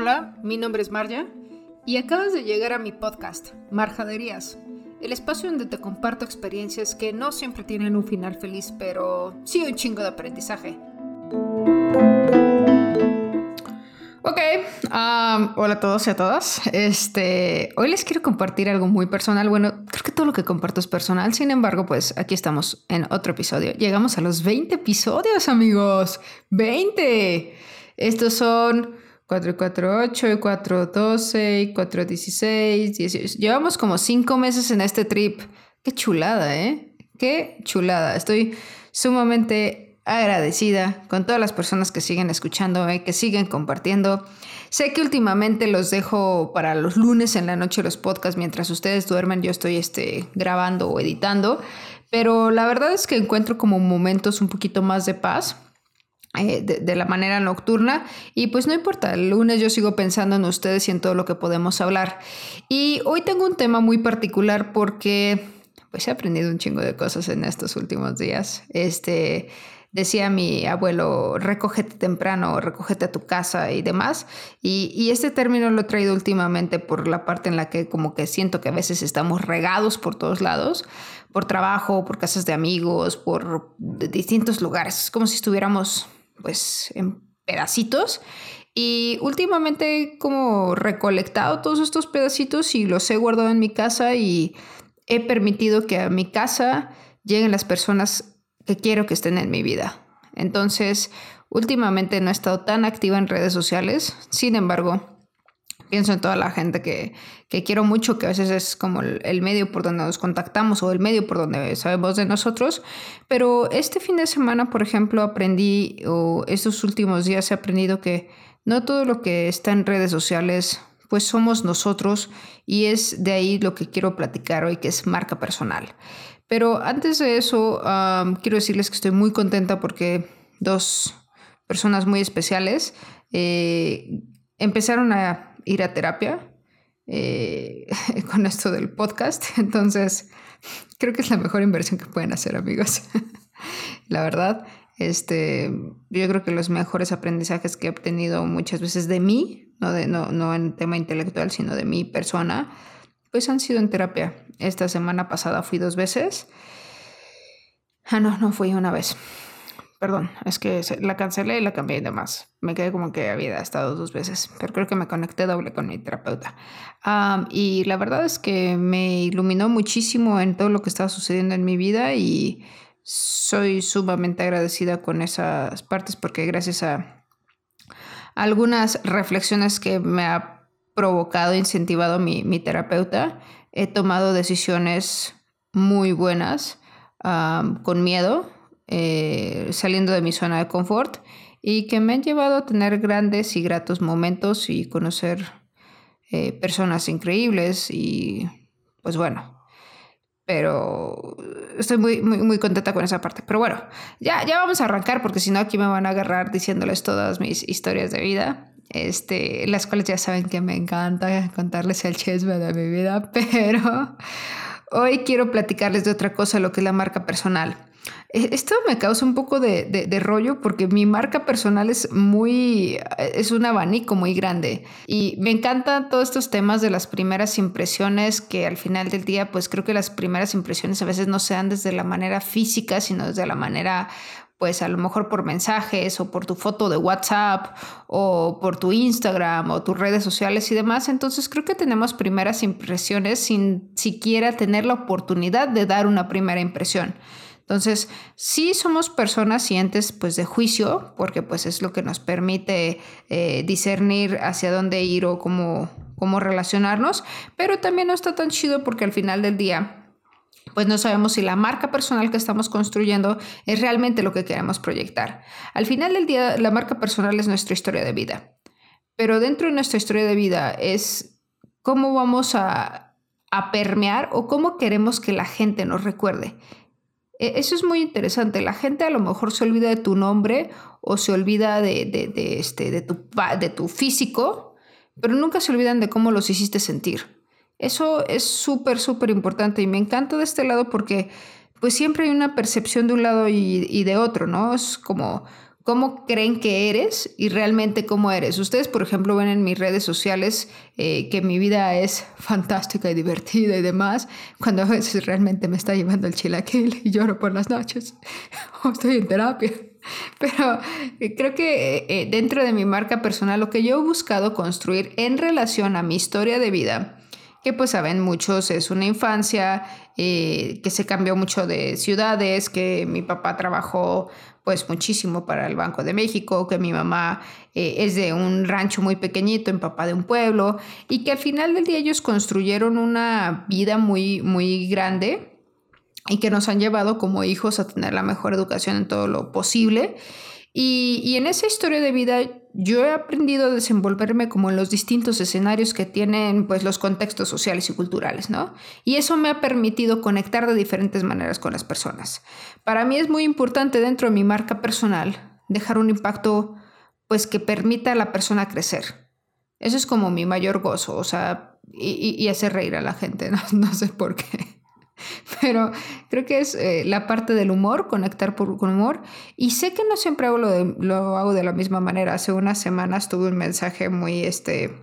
Hola, mi nombre es Marja y acabas de llegar a mi podcast, Marjaderías, el espacio donde te comparto experiencias que no siempre tienen un final feliz, pero sí un chingo de aprendizaje. Ok, hola a todos y a todas. Este, hoy les quiero compartir algo muy personal. Bueno, creo que todo lo que comparto es personal. Sin embargo, pues aquí estamos en otro episodio. Llegamos a los 20 episodios, amigos. 20. Estos son 448 y 412 y 416, 18. Llevamos como cinco meses en este trip. Qué chulada, ¿eh? Qué chulada. Estoy sumamente agradecida con todas las personas que siguen escuchando, que siguen compartiendo. Sé que últimamente los dejo para los lunes en la noche los podcasts mientras ustedes duermen. Yo estoy este, grabando o editando, pero la verdad es que encuentro como momentos un poquito más de paz eh, de, la manera nocturna. Y pues no importa, el lunes yo sigo pensando en ustedes y en todo lo que podemos hablar. Y hoy tengo un tema muy particular porque pues he aprendido un chingo de cosas en estos últimos días. Este decía mi abuelo, recógete temprano, recógete a tu casa y demás. Y, y, este término lo he traído últimamente por la parte en la que como que siento que a veces estamos regados por todos lados, por trabajo, por casas de amigos, por distintos lugares. Es como si estuviéramos pues en pedacitos. Y últimamente como recolectado todos estos pedacitos y los he guardado en mi casa y he permitido que a mi casa lleguen las personas que quiero que estén en mi vida. Entonces, últimamente no he estado tan activa en redes sociales, sin embargo, pienso en toda la gente que, quiero mucho, que a veces es como el, medio por donde nos contactamos o el medio por donde sabemos de nosotros. Pero este fin de semana, por ejemplo, aprendí, o estos últimos días he aprendido que no todo lo que está en redes sociales, pues somos nosotros y es de ahí lo que quiero platicar hoy, que es marca personal. Pero antes de eso, quiero decirles que estoy muy contenta porque dos personas muy especiales eh, empezaron a ir a terapia eh, con esto del podcast. Entonces, creo que es la mejor inversión que pueden hacer, amigos. la verdad, este, yo creo que los mejores aprendizajes que he obtenido muchas veces de mí, no, de, no, no en tema intelectual, sino de mi persona, pues han sido en terapia. Esta semana pasada fui dos veces. Ah, no, no fui una vez. Perdón, es que la cancelé y la cambié y demás. Me quedé como que había estado dos veces, pero creo que me conecté doble con mi terapeuta. y la verdad es que me iluminó muchísimo en todo lo que estaba sucediendo en mi vida y soy sumamente agradecida con esas partes porque gracias a algunas reflexiones que me ha provocado, incentivado mi, mi terapeuta, he tomado decisiones muy buenas con miedo eh, saliendo de mi zona de confort y que me han llevado a tener grandes y gratos momentos y conocer eh, personas increíbles y pues bueno, pero estoy muy, muy, muy contenta con esa parte. Pero bueno, ya, ya vamos a arrancar porque si no aquí me van a agarrar diciéndoles todas mis historias de vida. Este, las cuales ya saben que me encanta contarles el chisme de mi vida, pero hoy quiero platicarles de otra cosa, lo que es la marca personal. E, esto me causa un poco de, rollo porque mi marca personal es muy, es un abanico muy grande y me encantan todos estos temas de las primeras impresiones que al final del día pues creo que las primeras impresiones a veces no se dan desde la manera física sino desde la manera pues a lo mejor por mensajes o por tu foto de WhatsApp o por tu Instagram o tus redes sociales y demás. Entonces creo que tenemos primeras impresiones sin siquiera tener la oportunidad de dar una primera impresión. Entonces, sí somos personas sientes pues de juicio, porque pues es lo que nos permite eh, discernir hacia dónde ir o cómo, cómo relacionarnos, pero también no está tan chido porque al final del día pues no sabemos si la marca personal que estamos construyendo es realmente lo que queremos proyectar. Al final del día, la marca personal es nuestra historia de vida, pero dentro de nuestra historia de vida es cómo vamos a, a permear o cómo queremos que la gente nos recuerde. E, eso es muy interesante. La gente a lo mejor se olvida de tu nombre o se olvida de, de, este, de, tu, de tu físico, pero nunca se olvidan de cómo los hiciste sentir. Eso es súper, súper importante y me encanta de este lado porque pues siempre hay una percepción de un lado y, y de otro, ¿no? Es como cómo creen que eres y realmente cómo eres. Ustedes, por ejemplo, ven en mis redes sociales eh, que mi vida es fantástica y divertida y demás, cuando a veces realmente me está llevando el chilaquil y lloro por las noches o estoy en terapia. Pero eh, creo que eh, dentro de mi marca personal, lo que yo he buscado construir en relación a mi historia de vida, que pues saben muchos, es una infancia que se cambió mucho de ciudades, que mi papá trabajó pues muchísimo para el Banco de México, que mi mamá eh, es de un rancho muy pequeñito, en papá de un pueblo, y que al final del día ellos construyeron una vida muy, muy grande y que nos han llevado como hijos a tener la mejor educación en todo lo posible. Y, y, en esa historia de vida yo he aprendido a desenvolverme como en los distintos escenarios que tienen pues los contextos sociales y culturales, ¿no? Y eso me ha permitido conectar de diferentes maneras con las personas. Para mí es muy importante dentro de mi marca personal dejar un impacto pues que permita a la persona crecer. Eso es como mi mayor gozo, o sea, y, hacer reír a la gente, no sé por qué. Pero creo que es eh, la parte del humor, conectar por, con humor. Y sé que no siempre hago lo, de, lo hago de la misma manera. Hace unas semanas tuve un mensaje muy, este,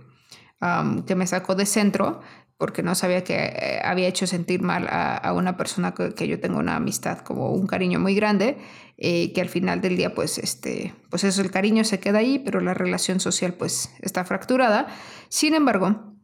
que me sacó de centro porque no sabía que eh, había hecho sentir mal a, una persona que, yo tengo una amistad, como un cariño muy grande, eh, que al final del día, pues, este, pues eso, el cariño se queda ahí, pero la relación social, pues, está fracturada. Sin embargo,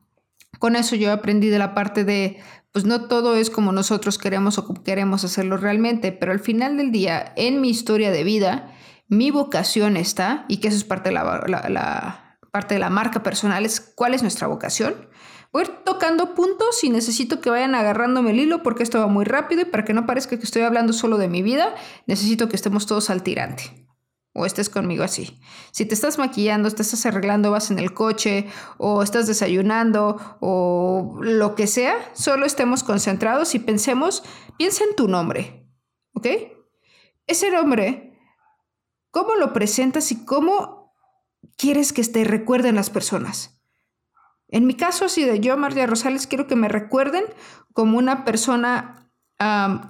con eso yo aprendí de la parte de, pues no todo es como nosotros queremos o queremos hacerlo realmente, pero al final del día, en mi historia de vida, mi vocación está, y que eso es parte de la, parte de la marca personal, es cuál es nuestra vocación. Voy a ir tocando puntos y necesito que vayan agarrándome el hilo porque esto va muy rápido y para que no parezca que estoy hablando solo de mi vida, necesito que estemos todos al tirante o estés conmigo así. Si te estás maquillando, estás arreglando, vas en el coche o estás desayunando o lo que sea, solo estemos concentrados y pensemos, piensa en tu nombre, ¿ok? Ese nombre, ¿cómo lo presentas y cómo quieres que te recuerden las personas? En mi caso, así de yo, María Rosales, quiero que me recuerden como una persona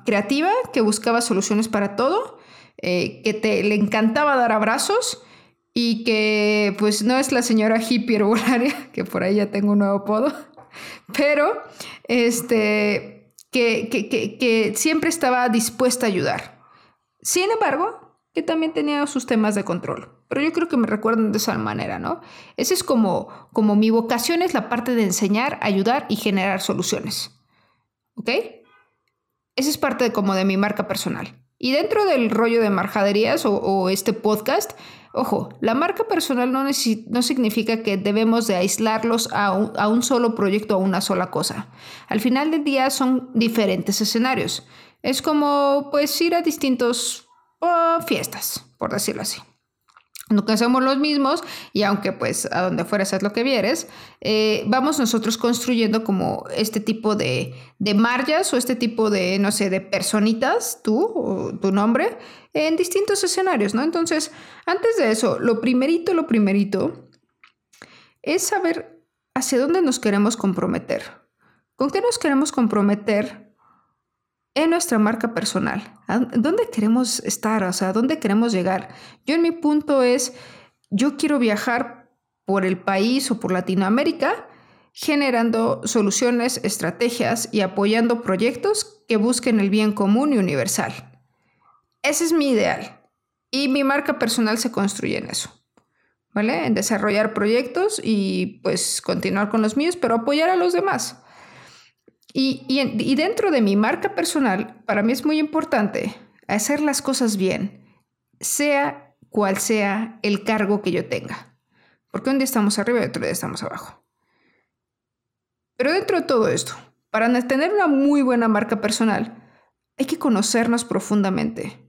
creativa que buscaba soluciones para todo eh, que te, le encantaba dar abrazos y que pues no es la señora hippie herbolaria, que por ahí ya tengo un nuevo apodo, pero este, que, que, que, siempre estaba dispuesta a ayudar. Sin embargo, que también tenía sus temas de control. Pero yo creo que me recuerdan de esa manera, ¿no? Esa es como, como mi vocación es la parte de enseñar, ayudar y generar soluciones. ¿Ok? Esa es parte como de mi marca personal. Y dentro del rollo de marjaderías o, este podcast, ojo, la marca personal no, no significa que debemos de aislarlos a un, a un solo proyecto a una sola cosa. Al final del día son diferentes escenarios. Es como pues ir a distintos oh, fiestas, por decirlo así. Nunca somos los mismos y aunque pues a donde fueras es lo que vieres, eh, vamos nosotros construyendo como este tipo de, de marjas o este tipo de, no sé, de personitas, tú o tu nombre, en distintos escenarios, ¿no? Entonces, antes de eso, lo primerito, lo primerito es saber hacia dónde nos queremos comprometer. ¿Con qué nos queremos comprometer en nuestra marca personal. ¿Dónde queremos estar? O sea, ¿dónde queremos llegar? Yo en mi punto es, yo quiero viajar por el país o por Latinoamérica generando soluciones, estrategias y apoyando proyectos que busquen el bien común y universal. Ese es mi ideal. Y mi marca personal se construye en eso. ¿Vale? En desarrollar proyectos y pues continuar con los míos, pero apoyar a los demás. Y, dentro de mi marca personal, para mí es muy importante hacer las cosas bien, sea cual sea el cargo que yo tenga. Porque un día estamos arriba y otro día estamos abajo. Pero dentro de todo esto, para tener una muy buena marca personal, hay que conocernos profundamente.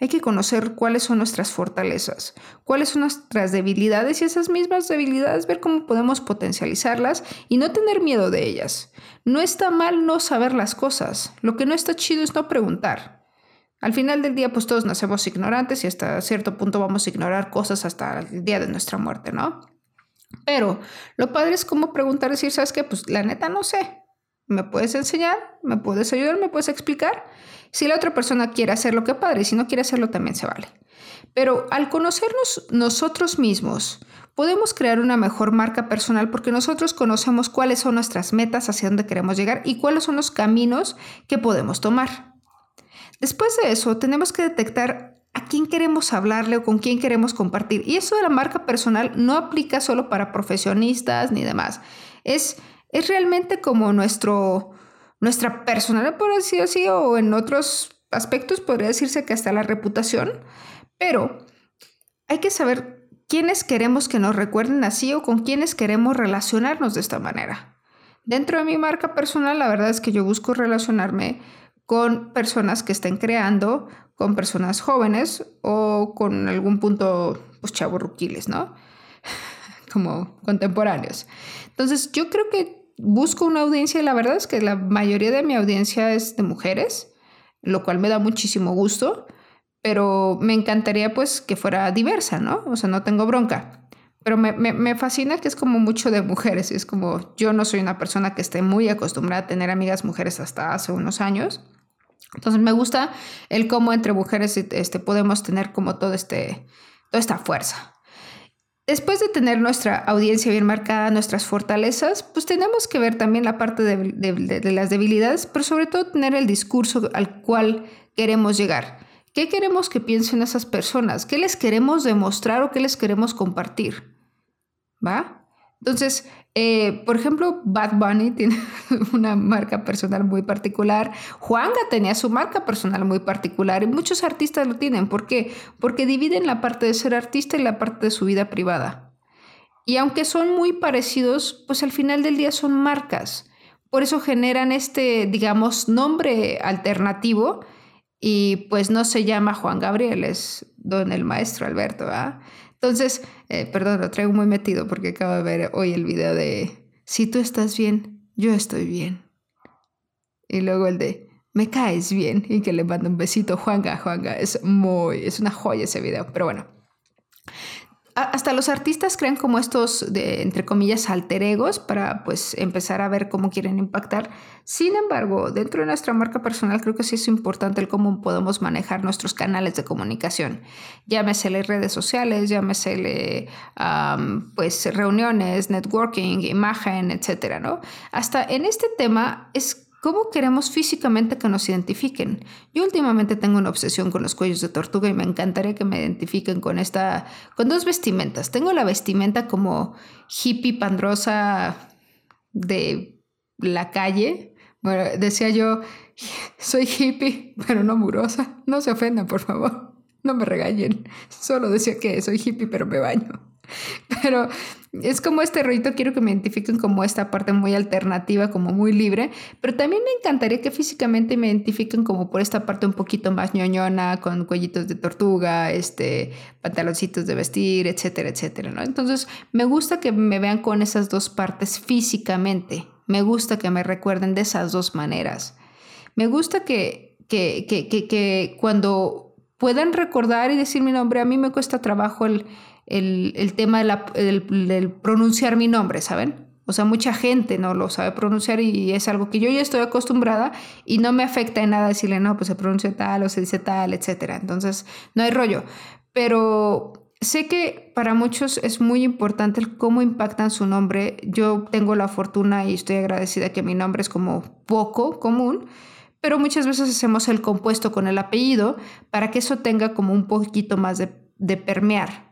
Hay que conocer cuáles son nuestras fortalezas, cuáles son nuestras debilidades y esas mismas debilidades ver cómo podemos potencializarlas y no tener miedo de ellas. No está mal no saber las cosas, lo que no está chido es no preguntar. Al final del día pues todos nacemos ignorantes y hasta cierto punto vamos a ignorar cosas hasta el día de nuestra muerte, ¿no? Pero lo padre es cómo preguntar decir, ¿sabes qué? Pues la neta no sé. Me puedes enseñar, me puedes ayudar, me puedes explicar. Si la otra persona quiere hacerlo, qué padre, si no quiere hacerlo, también se vale. Pero al conocernos nosotros mismos, podemos crear una mejor marca personal porque nosotros conocemos cuáles son nuestras metas, hacia dónde queremos llegar y cuáles son los caminos que podemos tomar. Después de eso, tenemos que detectar a quién queremos hablarle o con quién queremos compartir. Y eso de la marca personal no aplica solo para profesionistas ni demás. Es, es realmente como nuestro, nuestra personalidad, por así, o en otros aspectos podría decirse que hasta la reputación. Pero hay que saber quiénes queremos que nos recuerden así o con quiénes queremos relacionarnos de esta manera. Dentro de mi marca personal, la verdad es que yo busco relacionarme con personas que estén creando, con personas jóvenes o con algún punto, pues chaburruquiles, ¿no? Como contemporáneos. Entonces, yo creo que busco una audiencia, la verdad es que la mayoría de mi audiencia es de mujeres, lo cual me da muchísimo gusto, pero me encantaría pues que fuera diversa, ¿no? O sea, no tengo bronca. Pero me, me, fascina que es como mucho de mujeres. Es como yo no soy una persona que esté muy acostumbrada a tener amigas mujeres hasta hace unos años. Entonces me gusta el cómo entre mujeres este, podemos tener como todo este, toda esta fuerza. Después de tener nuestra audiencia bien marcada, nuestras fortalezas, pues tenemos que ver también la parte de, las debilidades, pero sobre todo tener el discurso al cual queremos llegar. ¿Qué queremos que piensen esas personas? ¿Qué les queremos demostrar o qué les queremos compartir? ¿Va? Entonces, eh, por ejemplo, Bad Bunny tiene una marca personal muy particular. Juanga tenía su marca personal muy particular y muchos artistas lo tienen. ¿Por qué? Porque dividen la parte de ser artista y la parte de su vida privada. Y aunque son muy parecidos, pues al final del día son marcas. Por eso generan este, digamos, nombre alternativo y pues no se llama Juan Gabriel, es don el maestro Alberto. ¿ah? Entonces, eh, perdón, lo traigo muy metido porque acabo de ver hoy el video de si tú estás bien, yo estoy bien. Y luego el de me caes bien y que le mando un besito Juanga, Juanga. Es muy, es una joya ese video, pero bueno hasta los artistas crean como estos, de, entre comillas, alter egos para pues empezar a ver cómo quieren impactar. Sin embargo, dentro de nuestra marca personal creo que sí es importante el cómo podemos manejar nuestros canales de comunicación. Llámesele redes sociales, llámesele pues reuniones, networking, imagen, etcétera, ¿no? Hasta en este tema es ¿Cómo queremos físicamente que nos identifiquen? Yo últimamente tengo una obsesión con los cuellos de tortuga y me encantaría que me identifiquen con esta, con dos vestimentas. Tengo la vestimenta como hippie pandrosa de la calle. Bueno, decía yo, soy hippie, pero no murosa. No se ofendan, por favor. No me regañen. Solo decía que soy hippie, pero me baño. Pero es como este rollito, quiero que me identifiquen como esta parte muy alternativa, como muy libre, pero también me encantaría que físicamente me identifiquen como por esta parte un poquito más ñoñona, con cuellitos de tortuga, este, pantaloncitos de vestir, etcétera, etcétera, ¿no? Entonces, me gusta que me vean con esas dos partes físicamente, me gusta que me recuerden de esas dos maneras. Me gusta que, que, que, que, que cuando puedan recordar y decir mi nombre, a mí me cuesta trabajo el el, tema del, pronunciar mi nombre, ¿saben? O sea, mucha gente no lo sabe pronunciar y es algo que yo ya estoy acostumbrada y no me afecta en nada decirle, no, pues se pronuncia tal o se dice tal, etcétera. Entonces, no hay rollo. Pero sé que para muchos es muy importante el cómo impactan su nombre. Yo tengo la fortuna y estoy agradecida que mi nombre es como poco común, pero muchas veces hacemos el compuesto con el apellido para que eso tenga como un poquito más de, de permear.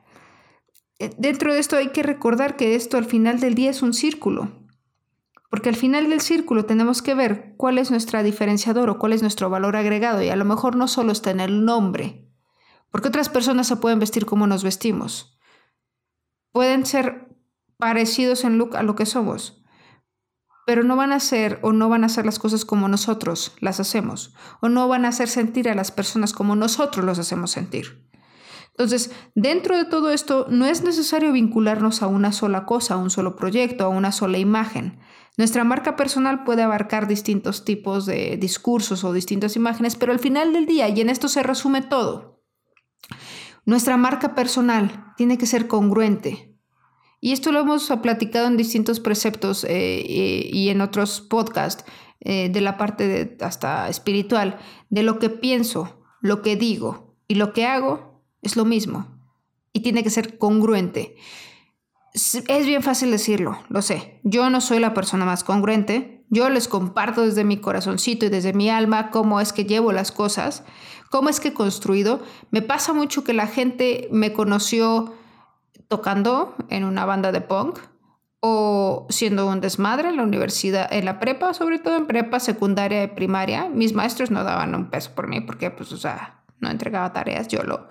Eh, dentro de esto hay que recordar que esto al final del día es un círculo, porque al final del círculo tenemos que ver cuál es nuestra diferenciador o cuál es nuestro valor agregado y a lo mejor no solo está en el nombre, porque otras personas se pueden vestir como nos vestimos, pueden ser parecidos en look a lo que somos, pero no van a ser o no van a hacer las cosas como nosotros las hacemos, o no van a hacer sentir a las personas como nosotros los hacemos sentir. Entonces, dentro de todo esto, no es necesario vincularnos a una sola cosa, a un solo proyecto, a una sola imagen. Nuestra marca personal puede abarcar distintos tipos de discursos o distintas imágenes, pero al final del día, y en esto se resume todo, nuestra marca personal tiene que ser congruente. Y esto lo hemos platicado en distintos preceptos eh, y en otros podcasts. eh, de la parte de, hasta espiritual, de lo que pienso, lo que digo y lo que hago es lo mismo y tiene que ser congruente. Es bien fácil decirlo, lo sé. Yo no soy la persona más congruente. Yo les comparto desde mi corazoncito y desde mi alma cómo es que llevo las cosas, cómo es que he construido. Me pasa mucho que la gente me conoció tocando en una banda de punk o siendo un desmadre en la universidad, en la prepa, sobre todo en prepa, secundaria y primaria. Mis maestros no daban un peso por mí porque, pues, o sea, no entregaba tareas, yo lo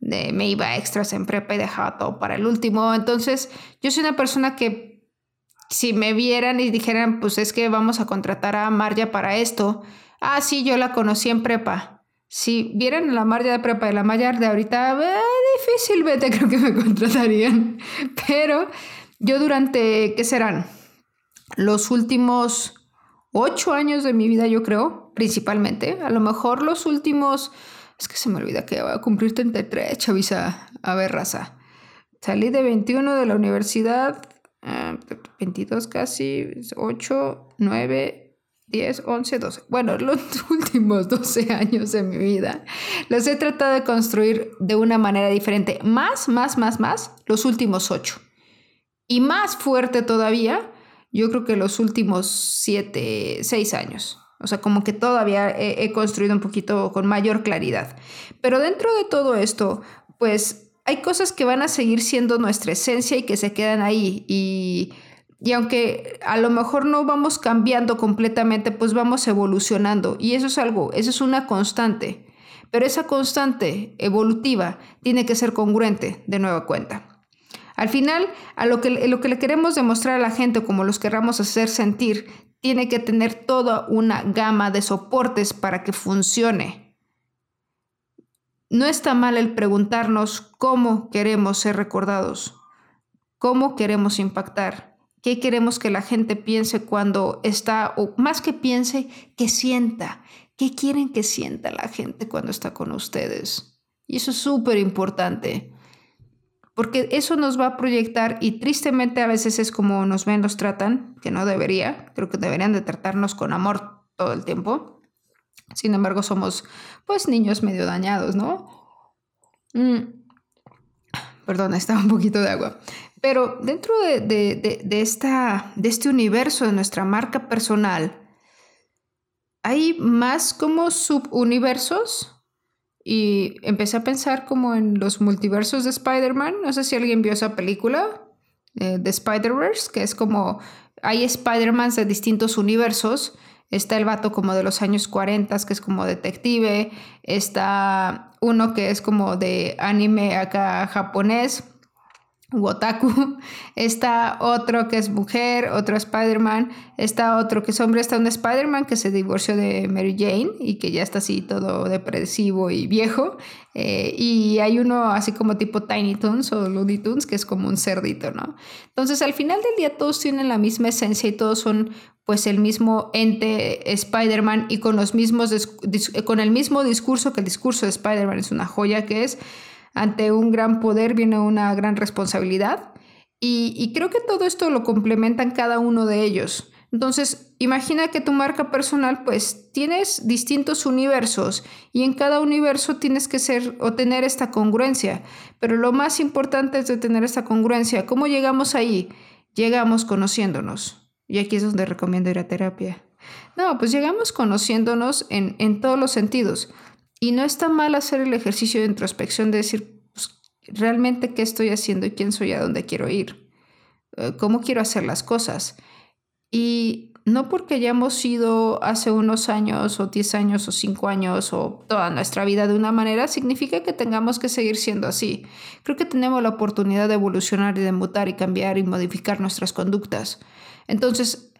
me iba extras en prepa y dejaba todo para el último. Entonces, yo soy una persona que si me vieran y dijeran, pues es que vamos a contratar a Marja para esto, ah, sí, yo la conocí en prepa. Si vieran la Marja de prepa y la Marja de ahorita, eh, difícilmente creo que me contratarían. Pero yo durante, ¿qué serán? Los últimos ocho años de mi vida, yo creo, principalmente. A lo mejor los últimos es que se me olvida que voy a cumplir 33, chavisa. A ver, raza. Salí de 21 de la universidad, 22 ah, casi, 8, 9, 10, 11, 12. Bueno, los últimos 12 años de mi vida los he tratado de construir de una manera diferente. Más, más, más, más, los últimos 8. Y más fuerte todavía, yo creo que los últimos 7, 6 años. O sea, como que todavía he, construido un poquito con mayor claridad. Pero dentro de todo esto, pues hay cosas que van a seguir siendo nuestra esencia y que se quedan ahí. Y, y aunque a lo mejor no vamos cambiando completamente, pues vamos evolucionando. Y eso es algo, eso es una constante. Pero esa constante evolutiva tiene que ser congruente de nueva cuenta. Al final, a lo que, lo que le queremos demostrar a la gente, como los querramos hacer sentir, tiene que tener toda una gama de soportes para que funcione. No está mal el preguntarnos cómo queremos ser recordados, cómo queremos impactar, qué queremos que la gente piense cuando está, o más que piense, que sienta, qué quieren que sienta la gente cuando está con ustedes. Y eso es súper importante porque eso nos va a proyectar y tristemente a veces es como nos ven, nos tratan, que no debería, creo que deberían de tratarnos con amor todo el tiempo. Sin embargo, somos pues niños medio dañados, ¿no? Mm. Perdón, estaba un poquito de agua. Pero dentro de, esta, de este universo de nuestra marca personal, hay más como subuniversos y empecé a pensar como en los multiversos de Spider-Man. No sé si alguien vio esa película eh, de Spider-Verse, que es como hay Spider-Mans de distintos universos. Está el vato como de los años 40, que es como detective. Está uno que es como de anime acá japonés Wotaku, está otro que es mujer, otro Spider-Man, está otro que es hombre, está un Spider-Man que se divorció de Mary Jane y que ya está así todo depresivo y viejo, eh, y hay uno así como tipo Tiny Toons o Looney Tunes que es como un cerdito, ¿no? Entonces al final del día todos tienen la misma esencia y todos son pues el mismo ente Spider-Man y con los mismos con el mismo discurso que el discurso de Spider-Man es una joya que es ante un gran poder viene una gran responsabilidad y, creo que todo esto lo complementan cada uno de ellos. Entonces, imagina que tu marca personal, pues tienes distintos universos y en cada universo tienes que ser o tener esta congruencia. Pero lo más importante es tener esta congruencia. ¿Cómo llegamos ahí? Llegamos conociéndonos. Y aquí es donde recomiendo ir a terapia. No, pues llegamos conociéndonos en, en todos los sentidos. Y no está mal hacer el ejercicio de introspección de decir, pues, realmente qué estoy haciendo y quién soy, a dónde quiero ir, eh, cómo quiero hacer las cosas. Y no porque hayamos sido hace unos años o 10 años o 5 años o toda nuestra vida de una manera, significa que tengamos que seguir siendo así. Creo que tenemos la oportunidad de evolucionar y de mutar y cambiar y modificar nuestras conductas. Entonces,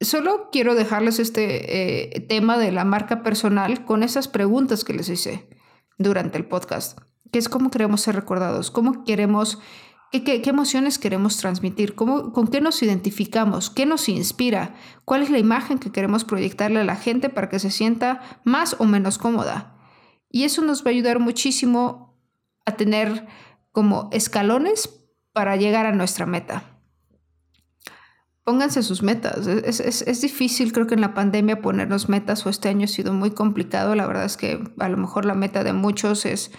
Solo quiero dejarles este eh, tema de la marca personal con esas preguntas que les hice durante el podcast, que es cómo queremos ser recordados, cómo queremos, qué, qué, emociones queremos transmitir, cómo, con qué nos identificamos, qué nos inspira, cuál es la imagen que queremos proyectarle a la gente para que se sienta más o menos cómoda. Y eso nos va a ayudar muchísimo a tener como escalones para llegar a nuestra meta. Pónganse sus metas. Es, difícil, creo que en la pandemia ponernos metas o este año ha sido muy complicado. La verdad es que a lo mejor la meta de muchos es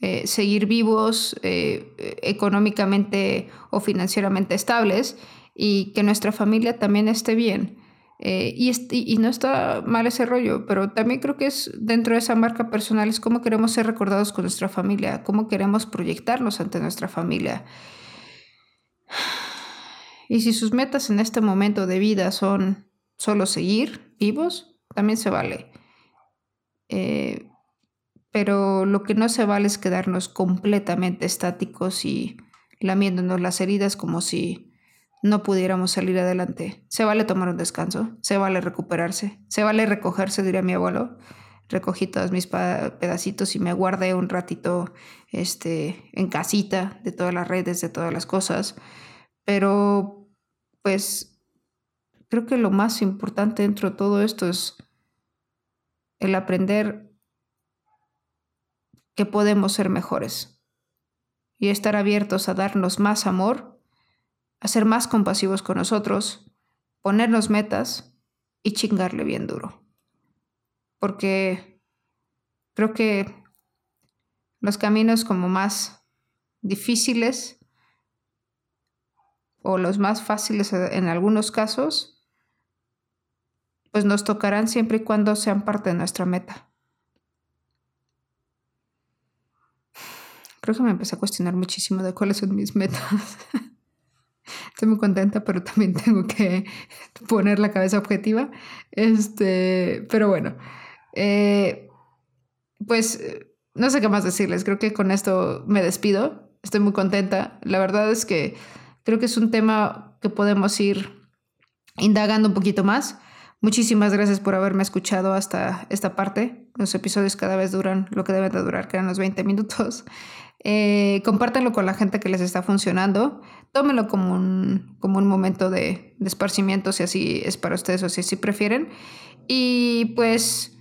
eh, seguir vivos, eh, económicamente o financieramente estables y que nuestra familia también esté bien. Eh, y, y, no está mal ese rollo, pero también creo que es dentro de esa marca personal, es cómo queremos ser recordados con nuestra familia, cómo queremos proyectarnos ante nuestra familia. Y si sus metas en este momento de vida son solo seguir vivos, también se vale. Eh, pero lo que no se vale es quedarnos completamente estáticos y lamiéndonos las heridas como si no pudiéramos salir adelante. Se vale tomar un descanso, se vale recuperarse, se vale recogerse, diría mi abuelo. Recogí todos mis pedacitos y me guardé un ratito este, en casita de todas las redes, de todas las cosas. Pero pues creo que lo más importante dentro de todo esto es el aprender que podemos ser mejores y estar abiertos a darnos más amor, a ser más compasivos con nosotros, ponernos metas y chingarle bien duro. Porque creo que los caminos como más difíciles o los más fáciles en algunos casos, pues nos tocarán siempre y cuando sean parte de nuestra meta. Creo que me empecé a cuestionar muchísimo de cuáles son mis metas. Estoy muy contenta, pero también tengo que poner la cabeza objetiva. Este, pero bueno, eh, pues no sé qué más decirles. Creo que con esto me despido. Estoy muy contenta. La verdad es que Creo que es un tema que podemos ir indagando un poquito más. Muchísimas gracias por haberme escuchado hasta esta parte. Los episodios cada vez duran lo que deben de durar, que eran los 20 minutos. Eh, con la gente que les está funcionando. Tómenlo como un, como un momento de, de esparcimiento, si así es para ustedes o si así prefieren. Y pues,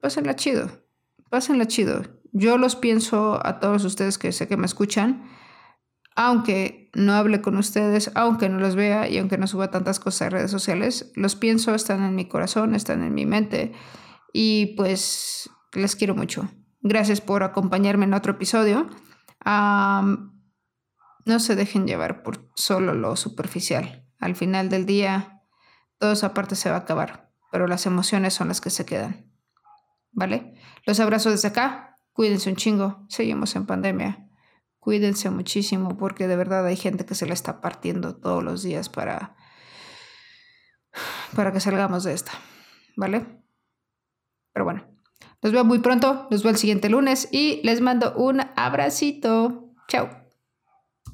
pásenla chido. Pásenla chido. Yo los pienso a todos ustedes que sé que me escuchan aunque no hable con ustedes, aunque no los vea y aunque no suba tantas cosas a redes sociales, los pienso, están en mi corazón, están en mi mente y pues les quiero mucho. Gracias por acompañarme en otro episodio. no se dejen llevar por solo lo superficial. Al final del día, todo esa parte se va a acabar, pero las emociones son las que se quedan. ¿Vale? Los abrazo desde acá. Cuídense un chingo. Seguimos en pandemia cuídense muchísimo porque de verdad hay gente que se la está partiendo todos los días para, para que salgamos de esta, ¿vale? Pero bueno, los veo muy pronto, los veo el siguiente lunes y les mando un abracito. Chao.